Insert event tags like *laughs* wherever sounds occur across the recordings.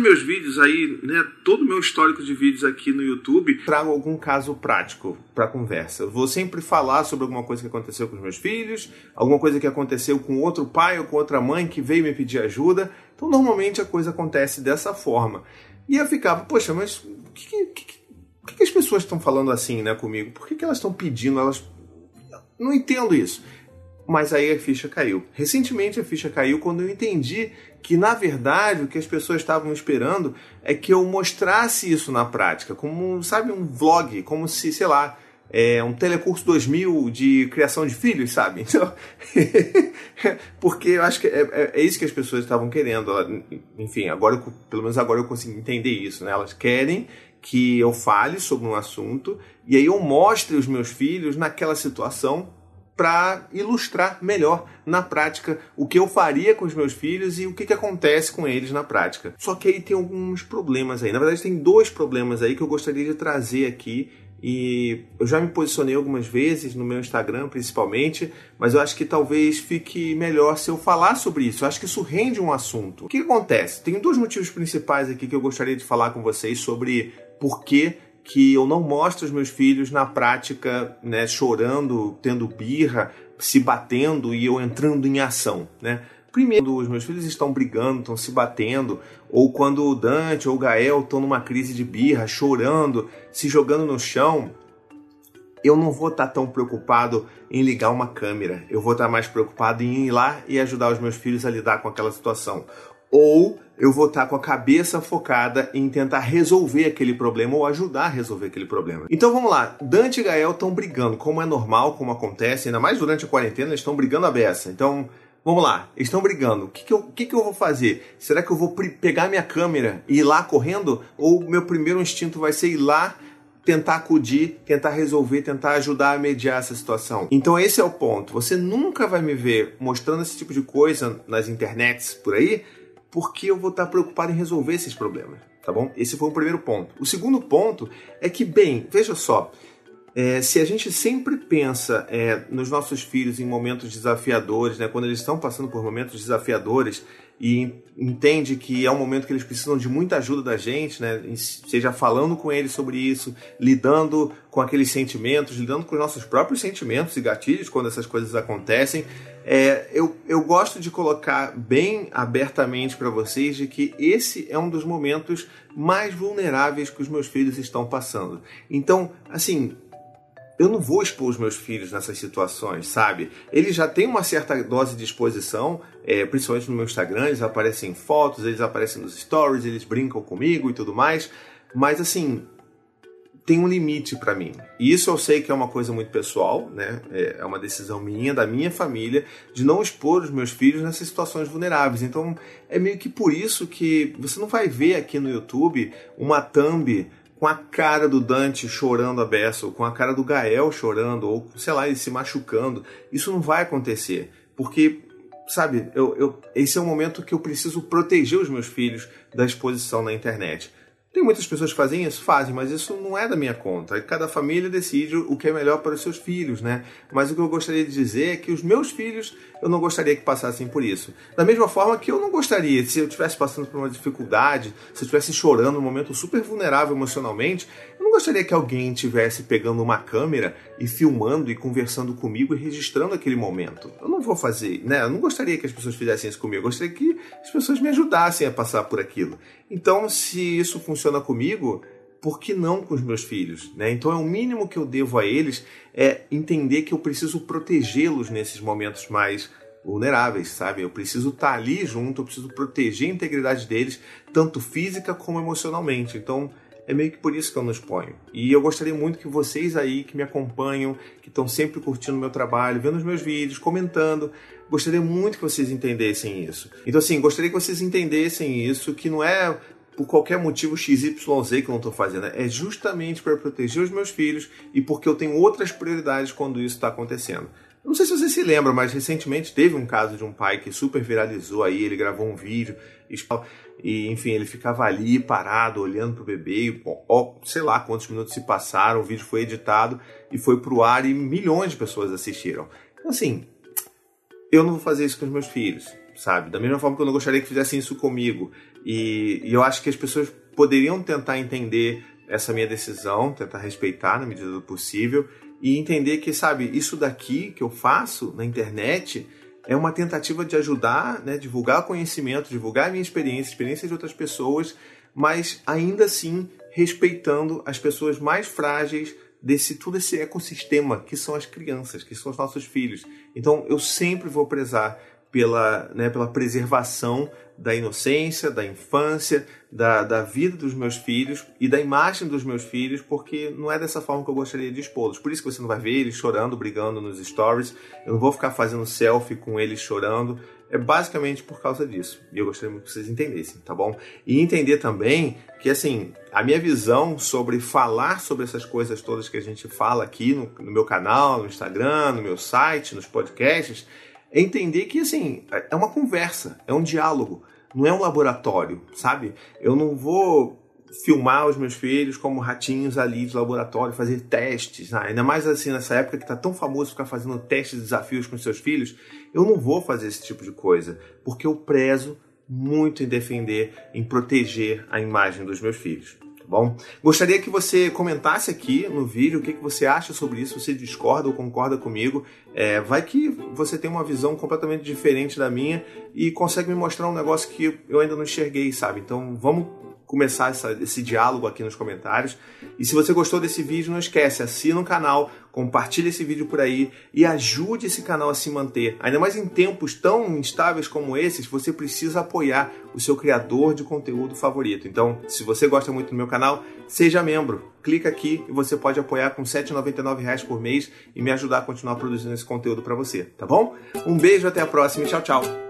meus vídeos aí, né, todo o meu histórico de vídeos aqui no YouTube, trago algum caso prático para conversa. Vou sempre falar sobre alguma coisa que aconteceu com os meus filhos, alguma coisa que aconteceu com outro pai ou com outra mãe que veio me pedir ajuda. Então, normalmente a coisa acontece dessa forma. E eu ficava, poxa, mas o que, que, que, que, as pessoas estão falando assim, né, comigo? Por que, que elas estão pedindo? Elas não entendo isso. Mas aí a ficha caiu. Recentemente a ficha caiu quando eu entendi que, na verdade, o que as pessoas estavam esperando é que eu mostrasse isso na prática, como, sabe, um vlog, como se, sei lá, é, um telecurso 2000 de criação de filhos, sabe? *laughs* Então, porque eu acho que é, é, é, isso que as pessoas estavam querendo. Enfim, agora, eu, pelo menos agora eu consigo entender isso, né? Elas querem que eu fale sobre um assunto e aí eu mostre os meus filhos naquela situação para ilustrar melhor na prática o que eu faria com os meus filhos e o que, que acontece com eles na prática. Só que aí tem alguns problemas aí. Na verdade, tem dois problemas aí que eu gostaria de trazer aqui e eu já me posicionei algumas vezes no meu Instagram, principalmente, mas eu acho que talvez fique melhor se eu falar sobre isso. Eu acho que isso rende um assunto. O que acontece? Tem dois motivos principais aqui que eu gostaria de falar com vocês sobre por que que eu não mostro os meus filhos na prática, né, chorando, tendo birra, se batendo e eu entrando em ação, né? Primeiro, os meus filhos estão brigando, estão se batendo, ou quando o Dante ou o Gael estão numa crise de birra, chorando, se jogando no chão, eu não vou estar tão preocupado em ligar uma câmera. Eu vou estar mais preocupado em ir lá e ajudar os meus filhos a lidar com aquela situação ou eu vou estar com a cabeça focada em tentar resolver aquele problema ou ajudar a resolver aquele problema. Então vamos lá, Dante e Gael estão brigando, como é normal, como acontece, ainda mais durante a quarentena, eles estão brigando a beça. Então Vamos lá, eles estão brigando. O que, que, eu, que, que eu vou fazer? Será que eu vou pegar minha câmera e ir lá correndo? Ou meu primeiro instinto vai ser ir lá, tentar acudir, tentar resolver, tentar ajudar a mediar essa situação? Então esse é o ponto. Você nunca vai me ver mostrando esse tipo de coisa nas internets por aí, porque eu vou estar preocupado em resolver esses problemas, tá bom? Esse foi o primeiro ponto. O segundo ponto é que, bem, veja só, é, se a gente sempre pensa é, nos nossos filhos em momentos desafiadores, né, quando eles estão passando por momentos desafiadores e entende que é um momento que eles precisam de muita ajuda da gente, né, seja falando com eles sobre isso, lidando com aqueles sentimentos, lidando com os nossos próprios sentimentos e gatilhos quando essas coisas acontecem, é, eu, eu gosto de colocar bem abertamente para vocês de que esse é um dos momentos mais vulneráveis que os meus filhos estão passando. Então, assim, eu não vou expor os meus filhos nessas situações, sabe? Eles já têm uma certa dose de exposição, é, principalmente no meu Instagram, eles aparecem em fotos, eles aparecem nos stories, eles brincam comigo e tudo mais. Mas assim, tem um limite para mim. E isso eu sei que é uma coisa muito pessoal, né? É, é uma decisão minha, da minha família, de não expor os meus filhos nessas situações vulneráveis. Então, é meio que por isso que você não vai ver aqui no YouTube uma thumb com a cara do Dante chorando a beça, ou com a cara do Gael chorando, ou sei lá, ele se machucando. Isso não vai acontecer, porque, sabe, eu, eu, esse é o momento que eu preciso proteger os meus filhos da exposição na internet. Tem muitas pessoas que fazem isso? Fazem, mas isso não é da minha conta. Cada família decide o que é melhor para os seus filhos, né? Mas o que eu gostaria de dizer é que os meus filhos, eu não gostaria que passassem por isso. Da mesma forma que eu não gostaria, se eu estivesse passando por uma dificuldade, se eu estivesse chorando num momento super vulnerável emocionalmente, eu não gostaria que alguém estivesse pegando uma câmera e filmando e conversando comigo e registrando aquele momento. Eu não vou fazer, né? Eu não gostaria que as pessoas fizessem isso comigo. Eu gostaria que as pessoas me ajudassem a passar por aquilo. Então, se isso funciona comigo, por que não com os meus filhos? Né? Então, é o mínimo que eu devo a eles é entender que eu preciso protegê-los nesses momentos mais vulneráveis, sabe? Eu preciso estar ali junto, eu preciso proteger a integridade deles, tanto física como emocionalmente. Então, é meio que por isso que eu não exponho. E eu gostaria muito que vocês aí que me acompanham, que estão sempre curtindo o meu trabalho, vendo os meus vídeos, comentando, gostaria muito que vocês entendessem isso. Então, assim, gostaria que vocês entendessem isso, que não é por qualquer motivo XYZ que eu não estou fazendo. É justamente para proteger os meus filhos e porque eu tenho outras prioridades quando isso está acontecendo. Não sei se você se lembra, mas recentemente teve um caso de um pai que super viralizou aí, ele gravou um vídeo e, enfim, ele ficava ali parado, olhando pro bebê, e, ó, sei lá quantos minutos se passaram, o vídeo foi editado e foi pro ar e milhões de pessoas assistiram. Então, assim, eu não vou fazer isso com os meus filhos sabe? Da mesma forma que eu não gostaria que fizessem isso comigo. E, e eu acho que as pessoas poderiam tentar entender essa minha decisão, tentar respeitar na medida do possível e entender que, sabe, isso daqui que eu faço na internet é uma tentativa de ajudar, né, divulgar conhecimento, divulgar a minha experiência, experiência de outras pessoas, mas ainda assim respeitando as pessoas mais frágeis desse todo esse ecossistema que são as crianças, que são os nossos filhos. Então eu sempre vou prezar pela, né, pela preservação da inocência, da infância, da, da vida dos meus filhos e da imagem dos meus filhos, porque não é dessa forma que eu gostaria de expô-los. Por isso que você não vai ver eles chorando, brigando nos stories. Eu não vou ficar fazendo selfie com eles chorando. É basicamente por causa disso. E eu gostaria muito que vocês entendessem, tá bom? E entender também que, assim, a minha visão sobre falar sobre essas coisas todas que a gente fala aqui no, no meu canal, no Instagram, no meu site, nos podcasts, é entender que, assim, é uma conversa, é um diálogo, não é um laboratório, sabe? Eu não vou filmar os meus filhos como ratinhos ali de laboratório, fazer testes, né? ainda mais assim nessa época que está tão famoso ficar fazendo testes e desafios com seus filhos, eu não vou fazer esse tipo de coisa, porque eu prezo muito em defender, em proteger a imagem dos meus filhos bom? Gostaria que você comentasse aqui no vídeo o que, que você acha sobre isso, se discorda ou concorda comigo. É, vai que você tem uma visão completamente diferente da minha e consegue me mostrar um negócio que eu ainda não enxerguei, sabe? Então vamos começar essa, esse diálogo aqui nos comentários. E se você gostou desse vídeo, não esquece, assina o canal, compartilhe esse vídeo por aí e ajude esse canal a se manter. Ainda mais em tempos tão instáveis como esses, você precisa apoiar o seu criador de conteúdo favorito. Então, se você gosta muito do meu canal, seja membro. Clica aqui e você pode apoiar com R$ 7,99 por mês e me ajudar a continuar produzindo esse conteúdo para você, tá bom? Um beijo, até a próxima e tchau, tchau.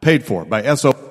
paid for by SO.